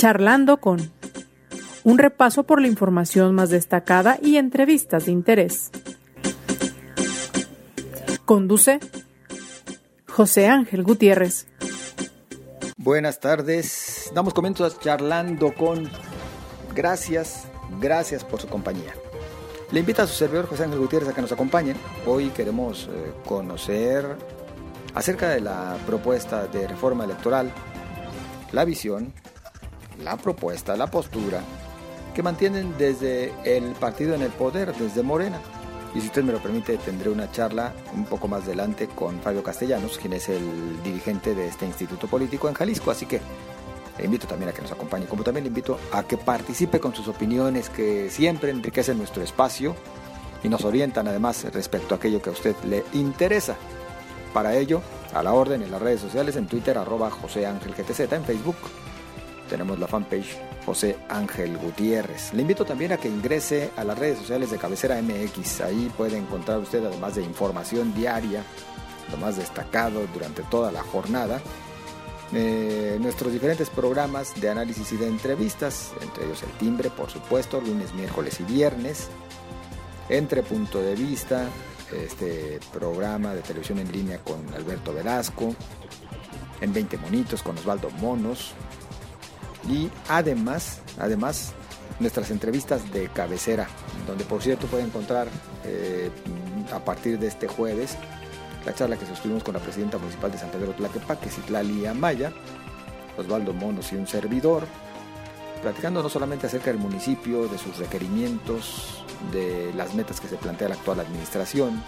Charlando con un repaso por la información más destacada y entrevistas de interés. Conduce José Ángel Gutiérrez. Buenas tardes, damos comienzo charlando con gracias, gracias por su compañía. Le invita a su servidor José Ángel Gutiérrez a que nos acompañen. Hoy queremos eh, conocer acerca de la propuesta de reforma electoral, la visión, la propuesta, la postura que mantienen desde el partido en el poder, desde Morena. Y si usted me lo permite, tendré una charla un poco más adelante con Fabio Castellanos, quien es el dirigente de este instituto político en Jalisco. Así que le invito también a que nos acompañe, como también le invito a que participe con sus opiniones que siempre enriquecen nuestro espacio y nos orientan además respecto a aquello que a usted le interesa. Para ello, a la orden en las redes sociales, en Twitter, arroba José Ángel GTZ, en Facebook tenemos la fanpage José Ángel Gutiérrez. Le invito también a que ingrese a las redes sociales de Cabecera MX. Ahí puede encontrar usted, además de información diaria, lo más destacado durante toda la jornada, eh, nuestros diferentes programas de análisis y de entrevistas, entre ellos El Timbre, por supuesto, lunes, miércoles y viernes, Entre Punto de Vista, este programa de televisión en línea con Alberto Velasco, en 20 Monitos con Osvaldo Monos, y además, además nuestras entrevistas de cabecera, donde por cierto puede encontrar eh, a partir de este jueves la charla que sostuvimos con la presidenta municipal de San Pedro Tlaquepaque, Citlali Amaya, Osvaldo Monos y un servidor, platicando no solamente acerca del municipio, de sus requerimientos, de las metas que se plantea la actual administración,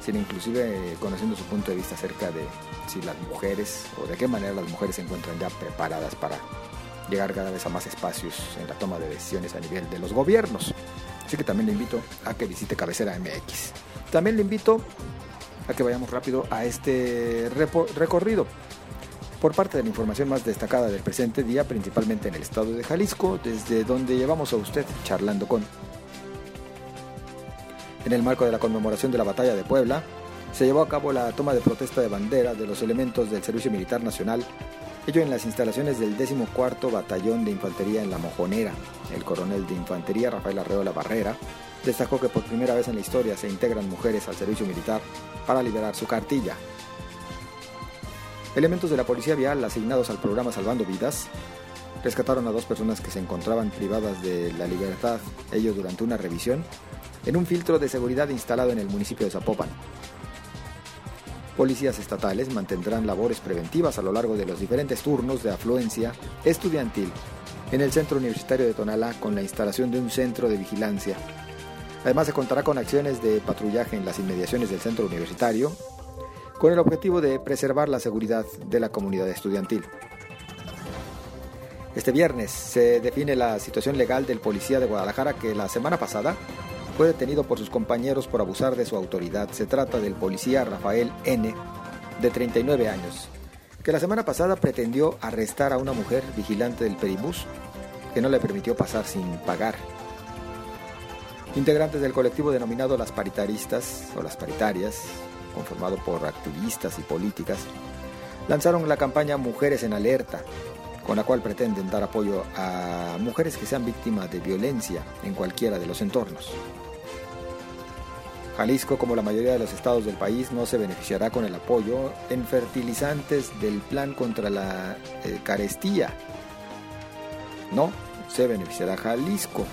sino inclusive conociendo su punto de vista acerca de si las mujeres o de qué manera las mujeres se encuentran ya preparadas para llegar cada vez a más espacios en la toma de decisiones a nivel de los gobiernos. Así que también le invito a que visite Cabecera MX. También le invito a que vayamos rápido a este recorrido por parte de la información más destacada del presente día, principalmente en el estado de Jalisco, desde donde llevamos a usted charlando con. En el marco de la conmemoración de la batalla de Puebla, se llevó a cabo la toma de protesta de bandera de los elementos del Servicio Militar Nacional ello en las instalaciones del 14 Batallón de Infantería en La Mojonera. El coronel de Infantería, Rafael Arreola Barrera, destacó que por primera vez en la historia se integran mujeres al servicio militar para liberar su cartilla. Elementos de la Policía Vial asignados al programa Salvando Vidas rescataron a dos personas que se encontraban privadas de la libertad, ello durante una revisión, en un filtro de seguridad instalado en el municipio de Zapopan. Policías estatales mantendrán labores preventivas a lo largo de los diferentes turnos de afluencia estudiantil en el Centro Universitario de Tonalá con la instalación de un centro de vigilancia. Además se contará con acciones de patrullaje en las inmediaciones del centro universitario con el objetivo de preservar la seguridad de la comunidad estudiantil. Este viernes se define la situación legal del policía de Guadalajara que la semana pasada fue detenido por sus compañeros por abusar de su autoridad. Se trata del policía Rafael N., de 39 años, que la semana pasada pretendió arrestar a una mujer vigilante del peribús que no le permitió pasar sin pagar. Integrantes del colectivo denominado Las Paritaristas o Las Paritarias, conformado por activistas y políticas, lanzaron la campaña Mujeres en Alerta, con la cual pretenden dar apoyo a mujeres que sean víctimas de violencia en cualquiera de los entornos. Jalisco, como la mayoría de los estados del país, no se beneficiará con el apoyo en fertilizantes del plan contra la eh, carestía. No, se beneficiará Jalisco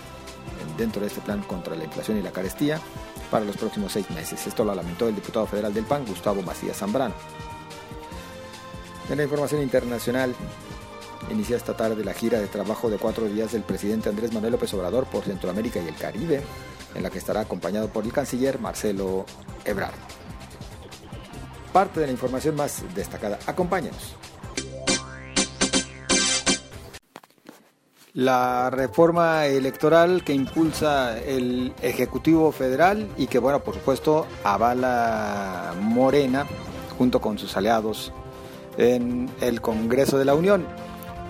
dentro de este plan contra la inflación y la carestía para los próximos seis meses. Esto lo lamentó el diputado federal del PAN, Gustavo Macías Zambrano. En la información internacional, inicia esta tarde la gira de trabajo de cuatro días del presidente Andrés Manuel López Obrador por Centroamérica y el Caribe en la que estará acompañado por el canciller Marcelo Ebrard. Parte de la información más destacada. Acompáñenos. La reforma electoral que impulsa el Ejecutivo Federal y que, bueno, por supuesto, avala Morena junto con sus aliados en el Congreso de la Unión.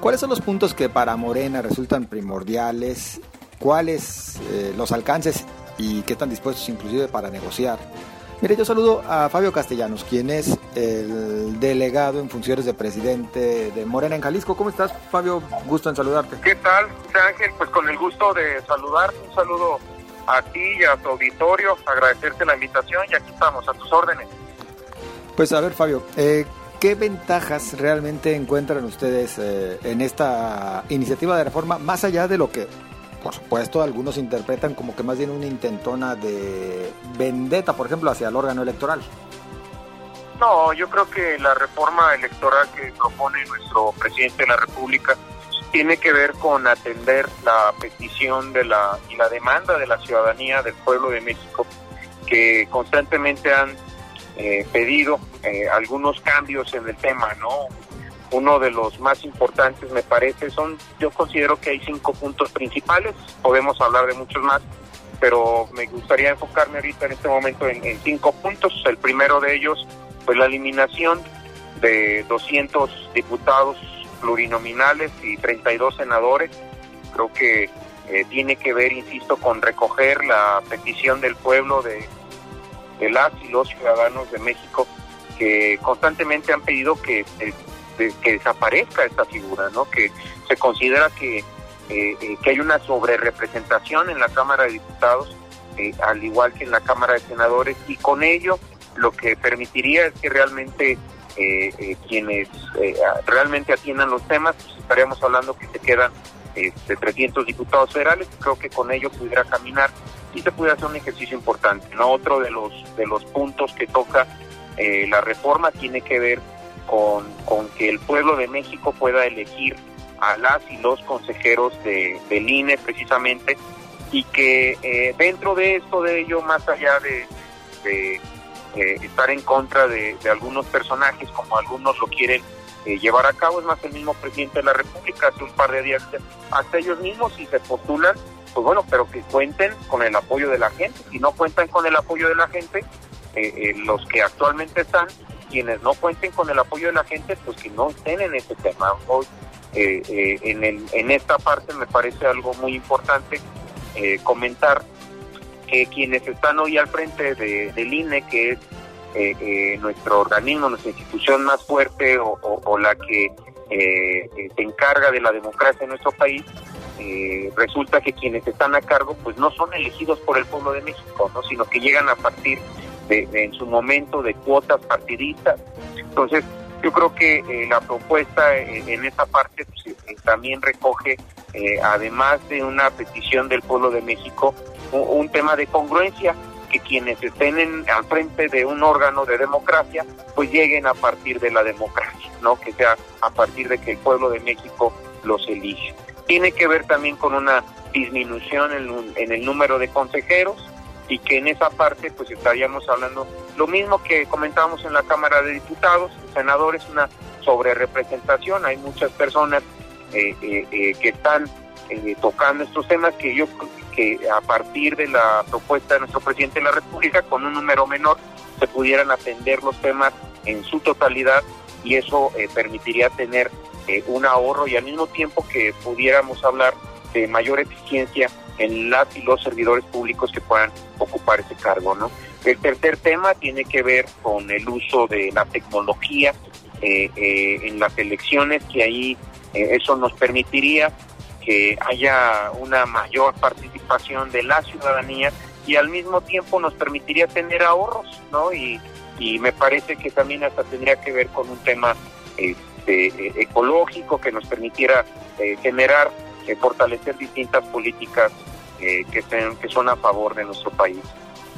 ¿Cuáles son los puntos que para Morena resultan primordiales cuáles eh, los alcances y qué tan dispuestos inclusive para negociar Mire, yo saludo a Fabio Castellanos, quien es el delegado en funciones de presidente de Morena en Jalisco. ¿Cómo estás, Fabio? Gusto en saludarte. ¿Qué tal, Ángel? Pues con el gusto de saludarte. Un saludo a ti y a tu auditorio, agradecerte la invitación y aquí estamos, a tus órdenes. Pues a ver, Fabio, eh, ¿qué ventajas realmente encuentran ustedes eh, en esta iniciativa de reforma, más allá de lo que por supuesto, algunos interpretan como que más bien una intentona de vendetta, por ejemplo, hacia el órgano electoral. No, yo creo que la reforma electoral que propone nuestro presidente de la República tiene que ver con atender la petición de la y la demanda de la ciudadanía del pueblo de México que constantemente han eh, pedido eh, algunos cambios en el tema, ¿no? uno de los más importantes me parece son yo considero que hay cinco puntos principales podemos hablar de muchos más pero me gustaría enfocarme ahorita en este momento en, cinco puntos el primero de ellos pues la eliminación de 200 diputados plurinominales y 32 senadores creo que eh, tiene que ver insisto con recoger la petición del pueblo de, de las y los ciudadanos de México que constantemente han pedido que eh, que desaparezca esta figura, ¿no? Que se considera que, eh, eh, que hay una sobrerepresentación en la Cámara de Diputados, al igual que en la Cámara de Senadores, y con ello lo que permitiría es que realmente quienes realmente atiendan los temas, pues estaríamos hablando que se quedan de 300 diputados federales, creo que con ello pudiera caminar y se pudiera hacer un ejercicio importante. ¿no? Otro de los, de los puntos que toca la reforma tiene que ver con, con que el pueblo de México pueda elegir a las y los consejeros de, del INE precisamente y que eh, dentro de esto de ello, más allá de, estar en contra de, algunos personajes como algunos lo quieren eh, llevar a cabo, es más el mismo presidente de la República hace un par de días hasta ellos mismos si se postulan, pues bueno, pero que cuenten con el apoyo de la gente, si no cuentan con el apoyo de la gente, eh, los que actualmente están, quienes no cuenten con el apoyo de la gente, pues que no estén en ese tema. Hoy, eh, eh, en, en esta parte me parece algo muy importante eh, comentar que quienes están hoy al frente de, del INE, que es nuestro organismo, nuestra institución más fuerte o, la que se encarga de la democracia en nuestro país, resulta que quienes están a cargo pues no son elegidos por el pueblo de México, ¿no? sino que llegan a partir en su momento de cuotas partidistas. Entonces, yo creo que eh, la propuesta eh, en esa parte pues, eh, también recoge, además de una petición del pueblo de México, un, tema de congruencia, que quienes estén al frente de un órgano de democracia, pues lleguen a partir de la democracia, no que sea a partir de que el pueblo de México los elige. Tiene que ver también con una disminución en, el número de consejeros, y que en esa parte pues estaríamos hablando lo mismo que comentábamos en la Cámara de Diputados, senadores, una sobrerepresentación, hay muchas personas eh, eh, eh, que están tocando estos temas que yo que a partir de la propuesta de nuestro presidente de la República con un número menor se pudieran atender los temas en su totalidad y eso permitiría tener un ahorro y al mismo tiempo que pudiéramos hablar de mayor eficiencia en las y los servidores públicos que puedan ocupar ese cargo, ¿no? El tercer tema tiene que ver con el uso de la tecnología eh, eh, en las elecciones, que ahí eh, eso nos permitiría que haya una mayor participación de la ciudadanía y al mismo tiempo nos permitiría tener ahorros, ¿no? Y, y me parece que también hasta tendría que ver con un tema este, ecológico que nos permitiera generar fortalecer distintas políticas eh, que, sean, que son a favor de nuestro país.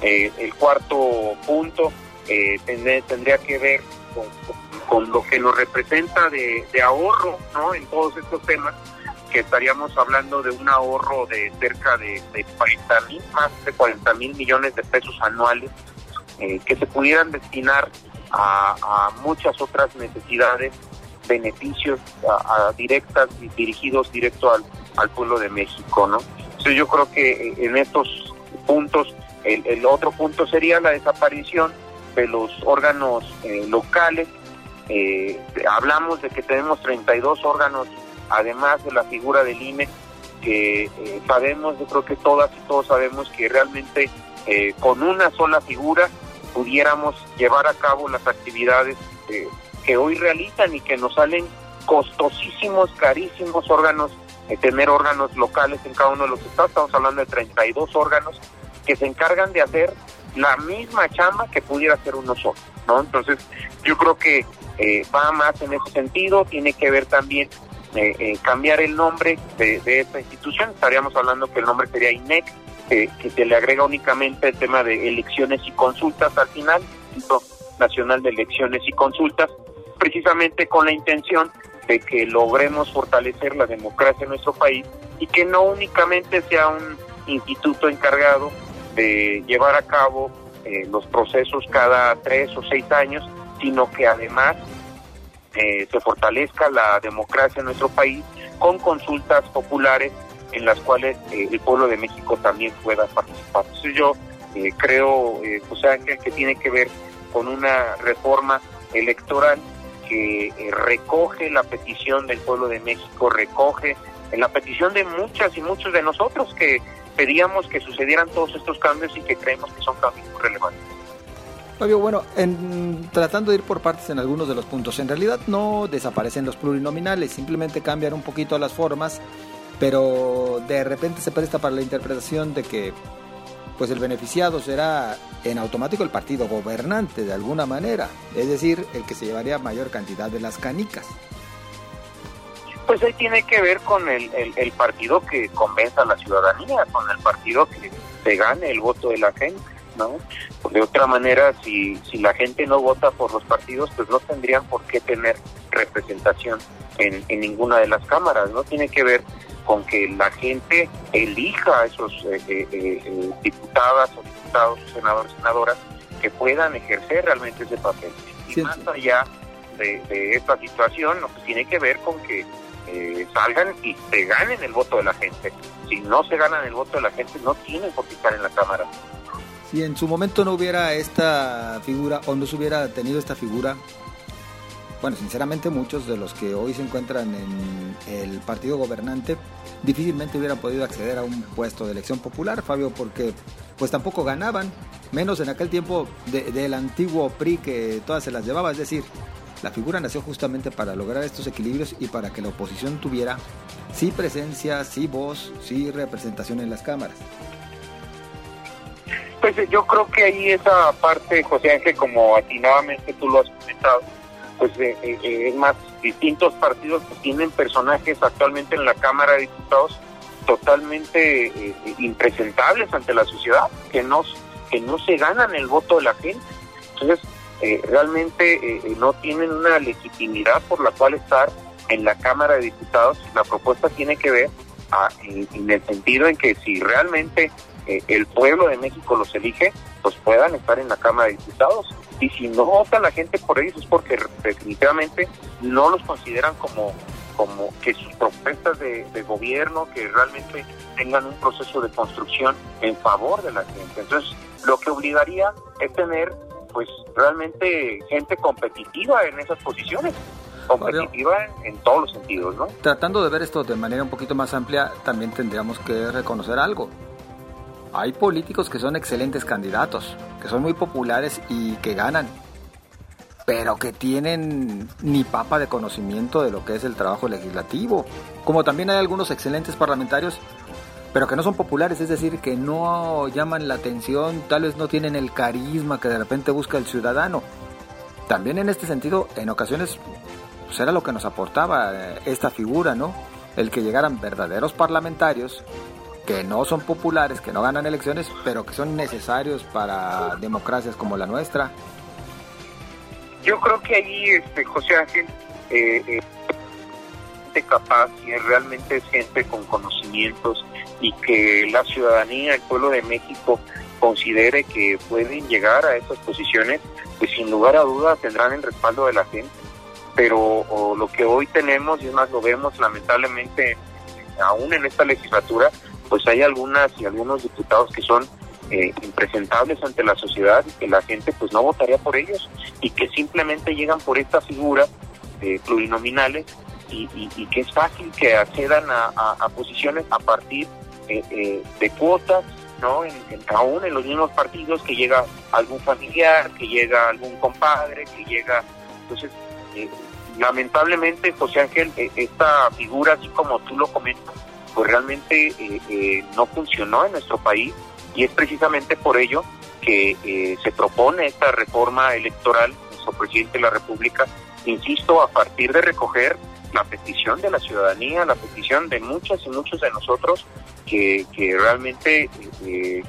Eh, el cuarto punto eh, tendría, que ver con, lo que nos representa de, ahorro ¿no? en todos estos temas, que estaríamos hablando de un ahorro de cerca de, de 40 mil, más de 40 mil millones de pesos anuales, que se pudieran destinar a, muchas otras necesidades beneficios a, directas y dirigidos directo al, al pueblo de México, ¿no? Entonces yo creo que eh, en estos puntos, el, otro punto sería la desaparición de los órganos eh, locales. Eh, hablamos de que tenemos 32 órganos, además de la figura del INE, que sabemos, yo creo que todas y todos sabemos que realmente con una sola figura pudiéramos llevar a cabo las actividades que hoy realizan y que nos salen costosísimos, carísimos órganos, tener órganos locales en cada uno de los estados, estamos hablando de 32 órganos que se encargan de hacer la misma chamba que pudiera hacer uno solo, ¿no? Entonces, yo creo que eh, va más en ese sentido, tiene que ver también eh, eh, cambiar el nombre de, esta institución, estaríamos hablando que el nombre sería INEC, que se le agrega únicamente el tema de elecciones y consultas al final, Instituto Nacional de Elecciones y Consultas, precisamente con la intención de que logremos fortalecer la democracia en nuestro país y que no únicamente sea un instituto encargado de llevar a cabo eh, los procesos cada tres o seis años, sino que además eh, se fortalezca la democracia en nuestro país con consultas populares en las cuales eh, el pueblo de México también pueda participar. Entonces yo creo, José Ángel, que tiene que ver con una reforma electoral que recoge la petición del pueblo de México, recoge la petición de muchas y muchos de nosotros que pedíamos que sucedieran todos estos cambios y que creemos que son cambios relevantes. Fabio, bueno, en, tratando de ir por partes en algunos de los puntos, en realidad no desaparecen los plurinominales, simplemente cambian un poquito las formas, pero de repente se presta para la interpretación de que pues el beneficiado será en automático el partido gobernante de alguna manera, es decir, el que se llevaría mayor cantidad de las canicas pues ahí tiene que ver con el, partido que convenza a la ciudadanía, con el partido que se gane el voto de la gente, ¿no? de otra manera, si, si la gente no vota por los partidos, pues no tendrían por qué tener representación en, en ninguna de las cámaras, ¿no? Tiene que ver con que la gente elija a esos eh, eh, eh, diputadas o diputados, senadores, senadoras, que puedan ejercer realmente ese papel. Y más allá de, de, esta situación, lo que tiene que ver con que eh, salgan y se ganen el voto de la gente. Si no se ganan el voto de la gente, no tienen por qué estar en la Cámara. Si en su momento no hubiera esta figura o no se hubiera tenido esta figura, bueno, sinceramente muchos de los que hoy se encuentran en el partido gobernante difícilmente hubieran podido acceder a un puesto de elección popular, Fabio, porque pues tampoco ganaban, menos en aquel tiempo del antiguo PRI que todas se las llevaba, es decir, la figura nació justamente para lograr estos equilibrios y para que la oposición tuviera sí presencia, sí voz, sí representación en las cámaras. Pues yo creo que ahí esa parte, José Ángel, como atinadamente tú lo has comentado, pues eh, eh, es más, distintos partidos que tienen personajes actualmente en la Cámara de Diputados totalmente impresentables ante la sociedad, que no, que no se ganan el voto de la gente. Entonces, eh, realmente eh, eh, no tienen una legitimidad por la cual estar en la Cámara de Diputados. La propuesta tiene que ver en, el sentido en que si realmente el pueblo de México los elige, pues puedan estar en la Cámara de Diputados. Y si no vota la gente por ellos es porque definitivamente no los consideran como como que sus propuestas de, gobierno que realmente tengan un proceso de construcción en favor de la gente. Entonces, lo que obligaría es tener pues realmente gente competitiva en esas posiciones competitiva en, todos los sentidos, ¿no? Tratando de ver esto de manera un poquito más amplia, también tendríamos que reconocer algo. Hay políticos que son excelentes candidatos, que son muy populares y que ganan, pero que tienen ni papa de conocimiento de lo que es el trabajo legislativo. Como también hay algunos excelentes parlamentarios pero que no son populares, es decir, que no llaman la atención, tal vez no tienen el carisma que de repente busca el ciudadano. También en este sentido, en ocasiones, pues era lo que nos aportaba eh, esta figura, ¿no? El que llegaran verdaderos parlamentarios que no son populares, que no ganan elecciones, pero que son necesarios para democracias como la nuestra. Yo creo que ahí, este, José Ángel, eh, eh capaz y realmente es gente con conocimientos y que la ciudadanía, el pueblo de México considere que pueden llegar a estas posiciones, pues sin lugar a dudas tendrán el respaldo de la gente. Pero lo que hoy tenemos, y es más lo vemos lamentablemente aún en esta legislatura, pues hay algunas y algunos diputados que son eh, impresentables ante la sociedad y que la gente pues no votaría por ellos y que simplemente llegan por esta figura plurinominales y, que es fácil que accedan a, posiciones a partir eh, eh, de cuotas, ¿no? En, aún en los mismos partidos que llega algún familiar, que llega algún compadre, que llega... Entonces, eh, lamentablemente, José Ángel, esta figura, así como tú lo comentas, pues realmente eh, no funcionó en nuestro país y es precisamente por ello que se propone esta reforma electoral, nuestro presidente de la República, insisto, a partir de recoger la petición de la ciudadanía, la petición de muchas y muchos de nosotros que, que realmente eh,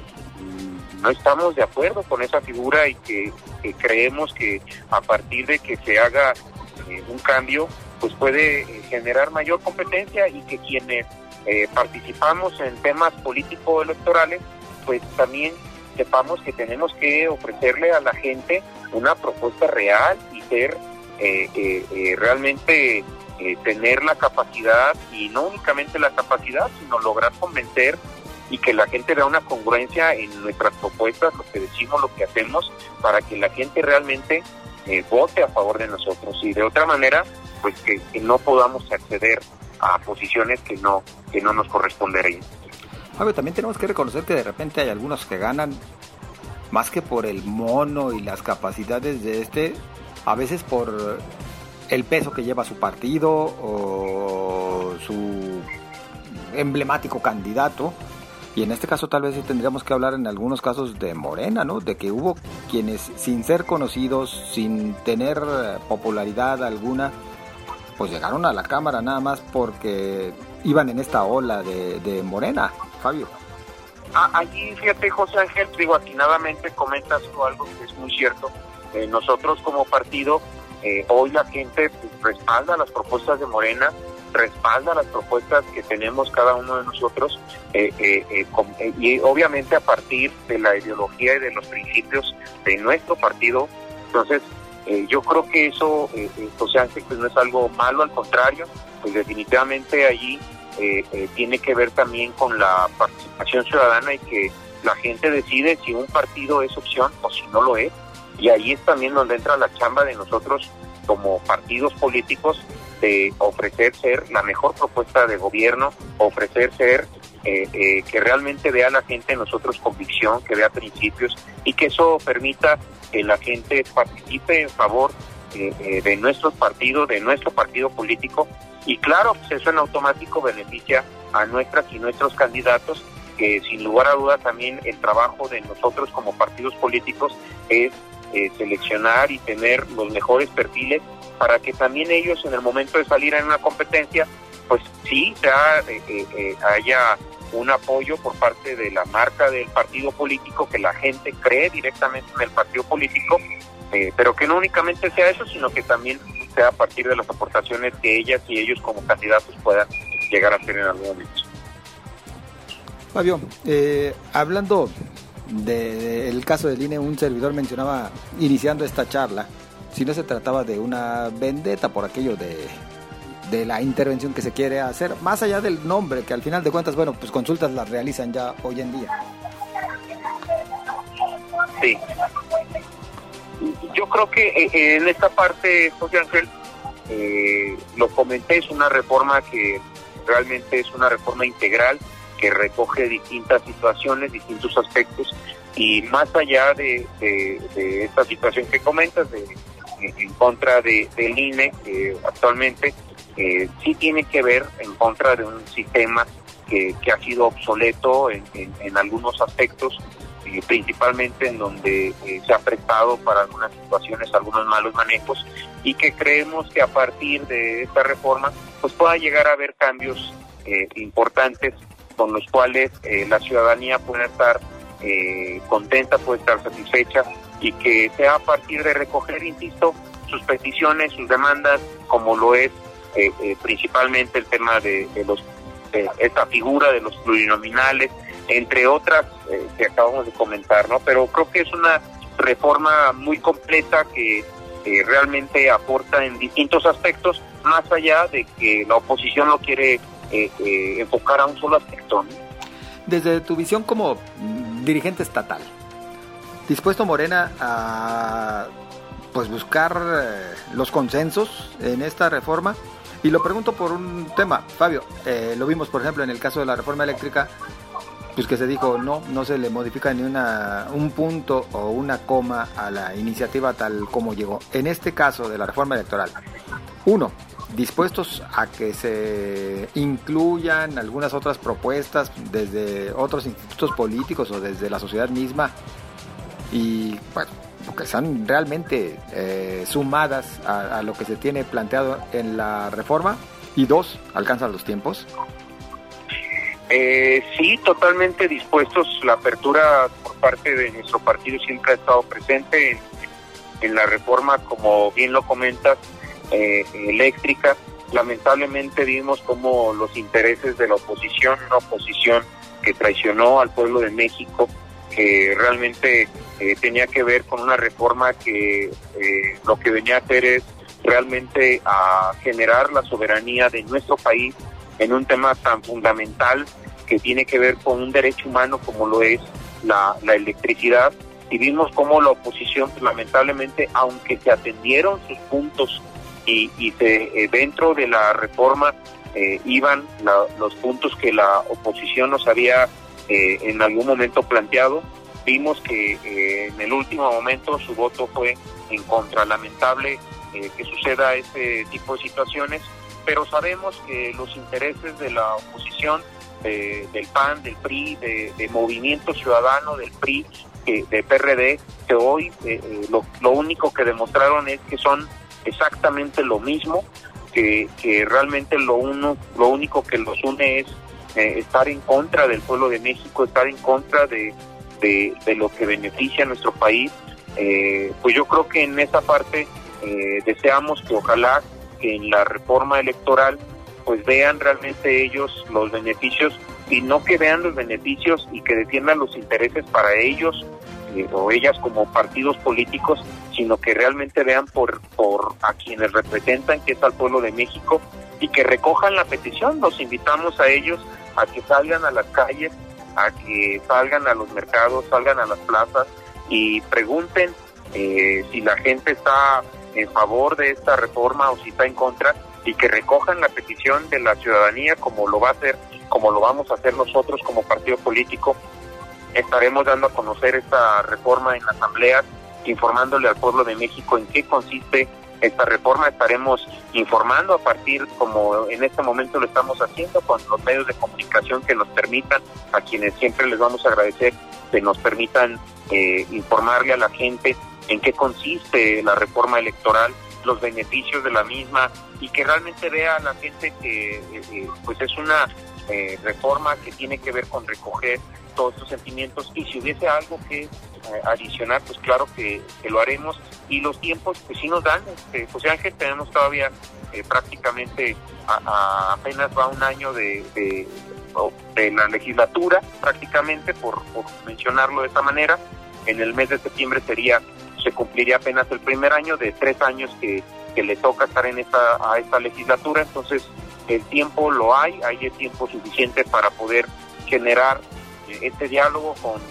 no estamos de acuerdo con esa figura y que, creemos que a partir de que se haga eh, un cambio, pues puede eh, generar mayor competencia y que quienes participamos en temas político-electorales, pues también sepamos que tenemos que ofrecerle a la gente una propuesta real y ser realmente eh, tener la capacidad y no únicamente la capacidad, sino lograr convencer y que la gente vea una congruencia en nuestras propuestas, lo que decimos, lo que hacemos, para que la gente realmente eh, vote a favor de nosotros. Y de otra manera, pues que, no podamos acceder a posiciones que no que no nos corresponderían. También tenemos que reconocer que de repente hay algunos que ganan más que por el mono y las capacidades de este, a veces por el peso que lleva su partido o su emblemático candidato. Y en este caso tal vez tendríamos que hablar en algunos casos de Morena, ¿no? De que hubo quienes sin ser conocidos, sin tener popularidad alguna, pues llegaron a la Cámara nada más porque iban en esta ola de, Morena, Fabio. Ah, allí, fíjate, José Ángel, digo, atinadamente comentas algo que es muy cierto. Eh, nosotros como partido eh, hoy la gente respalda las propuestas de Morena, respalda las propuestas que tenemos cada uno de nosotros eh, eh, y obviamente a partir de la ideología y de los principios de nuestro partido. Entonces, yo creo que eso, José Ángel, pues no es algo malo, al contrario, pues definitivamente allí tiene que ver también con la participación ciudadana y que la gente decide si un partido es opción o si no lo es. Y ahí es también donde entra la chamba de nosotros como partidos políticos de ofrecer ser la mejor propuesta de gobierno, ofrecer ser eh, eh, que realmente vea la gente en nosotros convicción, que vea principios y que eso permita que la gente participe en favor eh, de nuestros partidos, de nuestro partido político. Y claro, pues eso en automático beneficia a nuestras y nuestros candidatos que sin lugar a dudas también el trabajo de nosotros como partidos políticos es eh, seleccionar y tener los mejores perfiles para que también ellos en el momento de salir en una competencia, pues sí, sea, eh, eh, haya un apoyo por parte de la marca del partido político, que la gente cree directamente en el partido político, pero que no únicamente sea eso, sino que también sea a partir de las aportaciones que ellas y ellos como candidatos puedan llegar a hacer en algún momento. Fabio, hablando del caso del INE, un servidor mencionaba, iniciando esta charla, si no se trataba de una vendetta por aquello de, de la intervención que se quiere hacer, más allá del nombre, que al final de cuentas, bueno, pues consultas las realizan ya hoy en día. Sí. Yo creo que eh, en esta parte, José Ángel, eh, lo comenté, es una reforma que realmente es una reforma integral que recoge distintas situaciones, distintos aspectos, y más allá de, esta situación que comentas, de, en contra de, del INE, que actualmente eh, sí tiene que ver en contra de un sistema que, ha sido obsoleto en, algunos aspectos, y principalmente en donde eh, se ha prestado para algunas situaciones algunos malos manejos y que creemos que a partir de esta reforma pues pueda llegar a haber cambios eh, importantes con los cuales eh, la ciudadanía pueda estar eh, contenta, puede estar satisfecha y que sea a partir de recoger, insisto, sus peticiones, sus demandas, como lo es eh, principalmente el tema de, los esta figura de los plurinominales, entre otras que acabamos de comentar, ¿no? Pero creo que es una reforma muy completa que realmente aporta en distintos aspectos, más allá de que la oposición lo quiere eh, eh, enfocar a un solo aspecto. Desde tu visión como dirigente estatal, dispuesto Morena a pues buscar eh, los consensos en esta reforma y lo pregunto por un tema, Fabio, lo vimos por ejemplo en el caso de la reforma eléctrica, pues que se dijo no, no se le modifica ni una, un punto o una coma a la iniciativa tal como llegó. En este caso de la reforma electoral, uno, dispuestos a que se incluyan algunas otras propuestas desde otros institutos políticos o desde la sociedad misma y bueno, que sean realmente eh, sumadas a, lo que se tiene planteado en la reforma y dos, alcanzan los tiempos. Eh, sí, totalmente dispuestos. La apertura por parte de nuestro partido siempre ha estado presente en, la reforma, como bien lo comentas, eh, eléctrica. Lamentablemente vimos como los intereses de la oposición, una oposición que traicionó al pueblo de México, que realmente eh, tenía que ver con una reforma que eh, lo que venía a hacer es realmente a generar la soberanía de nuestro país en un tema tan fundamental que tiene que ver con un derecho humano como lo es la, electricidad. Y vimos cómo la oposición, lamentablemente, aunque se atendieron sus puntos y, y se, eh, dentro de la reforma eh, iban los puntos que la oposición nos había eh, en algún momento planteado, vimos que en el último momento su voto fue en contra. Lamentable que suceda ese tipo de situaciones, pero sabemos que los intereses de la oposición, del PAN, del PRI, de, Movimiento Ciudadano, del PRI, de PRD, que hoy eh, eh, lo, único que demostraron es que son exactamente lo mismo, que, que realmente lo, uno, lo único que los une es eh, estar en contra del pueblo de México, estar en contra de, de, lo que beneficia a nuestro país. pues yo creo que en esa parte deseamos que ojalá que en la reforma electoral pues vean realmente ellos los beneficios y no que vean los beneficios y que defiendan los intereses para ellos eh, o ellas como partidos políticos, sino que realmente vean por, por a quienes representan, que es al pueblo de México, y que recojan la petición. Los invitamos a ellos a que salgan a las calles, a que salgan a los mercados, salgan a las plazas y pregunten eh, si la gente está en favor de esta reforma o si está en contra y que recojan la petición de la ciudadanía como lo va a hacer, como lo vamos a hacer nosotros como partido político. Estaremos dando a conocer esta reforma en la asamblea, informándole al pueblo de México en qué consiste esta reforma. Estaremos informando a partir, como en este momento lo estamos haciendo, con los medios de comunicación que nos permitan, a quienes siempre les vamos a agradecer que nos permitan eh, informarle a la gente en qué consiste la reforma electoral, los beneficios de la misma y que realmente vea a la gente que eh, eh, pues es una eh, reforma que tiene que ver con recoger todos estos sentimientos y si hubiese algo que adicionar, pues claro que, lo haremos y los tiempos pues sí nos dan, este, José Ángel, tenemos todavía prácticamente apenas va un año de, de, la legislatura prácticamente, por, por mencionarlo de esta manera, en el mes de septiembre sería se cumpliría apenas el primer año de tres años que, le toca estar en esta, a esta legislatura, entonces el tiempo lo hay, hay el tiempo suficiente para poder generar eh, este diálogo con,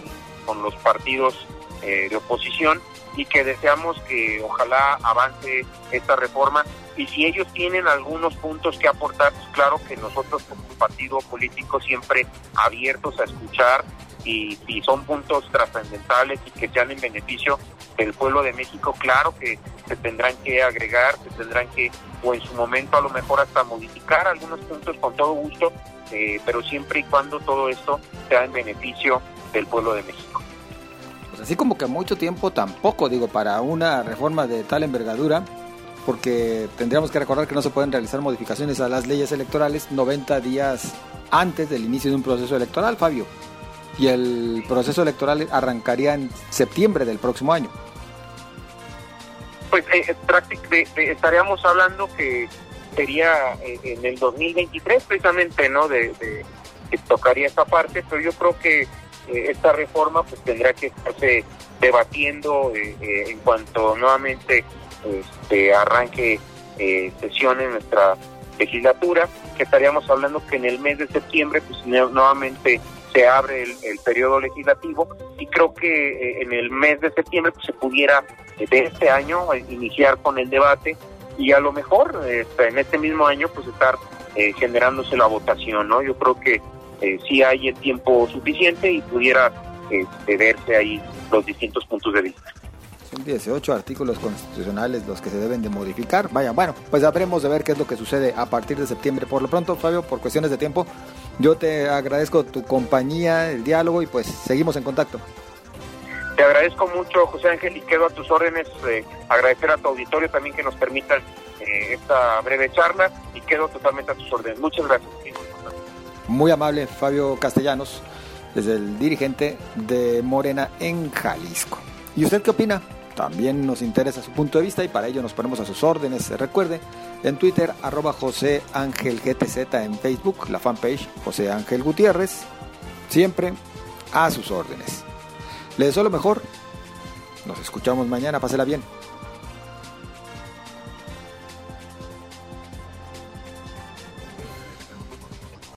con los partidos eh, de oposición y que deseamos que ojalá avance esta reforma. Y si ellos tienen algunos puntos que aportar, pues claro que nosotros como partido político siempre abiertos a escuchar y si son puntos trascendentales y que sean en beneficio del pueblo de México, claro que se tendrán que agregar, se tendrán que, o en su momento a lo mejor hasta modificar algunos puntos con todo gusto, eh, pero siempre y cuando todo esto sea en beneficio del pueblo de México. Pues así como que mucho tiempo tampoco, digo, para una reforma de tal envergadura, porque tendríamos que recordar que no se pueden realizar modificaciones a las leyes electorales 90 días antes del inicio de un proceso electoral, Fabio. Y el proceso electoral arrancaría en septiembre del próximo año pues eh, estaríamos hablando que sería eh, en el 2023 precisamente, ¿no? De, que tocaría esta parte, pero yo creo que eh, esta reforma pues tendrá que estarse debatiendo en cuanto nuevamente este, arranque sesión en nuestra legislatura, que estaríamos hablando que en el mes de septiembre pues nuevamente se abre el, periodo legislativo y creo que eh, en el mes de septiembre pues, se pudiera eh, de este año eh, iniciar con el debate y a lo mejor en este mismo año pues estar generándose la votación, ¿no? Yo creo que sí hay tiempo suficiente y pudiera verse ahí los distintos puntos de vista. Son 18 artículos constitucionales los que se deben de modificar. Vaya, bueno, pues habremos de ver qué es lo que sucede a partir de septiembre. Por lo pronto, Fabio, por cuestiones de tiempo, yo te agradezco tu compañía, el diálogo y pues seguimos en contacto. Te agradezco mucho, José Ángel, y quedo a tus órdenes. Eh, agradecer a tu auditorio también que nos permitan eh, esta breve charla y quedo totalmente a tus órdenes. Muchas gracias. Muy amable, Fabio Castellanos, desde el dirigente de Morena en Jalisco. ¿Y usted qué opina? También nos interesa su punto de vista y para ello nos ponemos a sus órdenes. Recuerde, en Twitter, arroba José Ángel GTZ, en Facebook, la fanpage José Ángel Gutiérrez. Siempre a sus órdenes. Les deseo lo mejor. Nos escuchamos mañana. Pásela bien.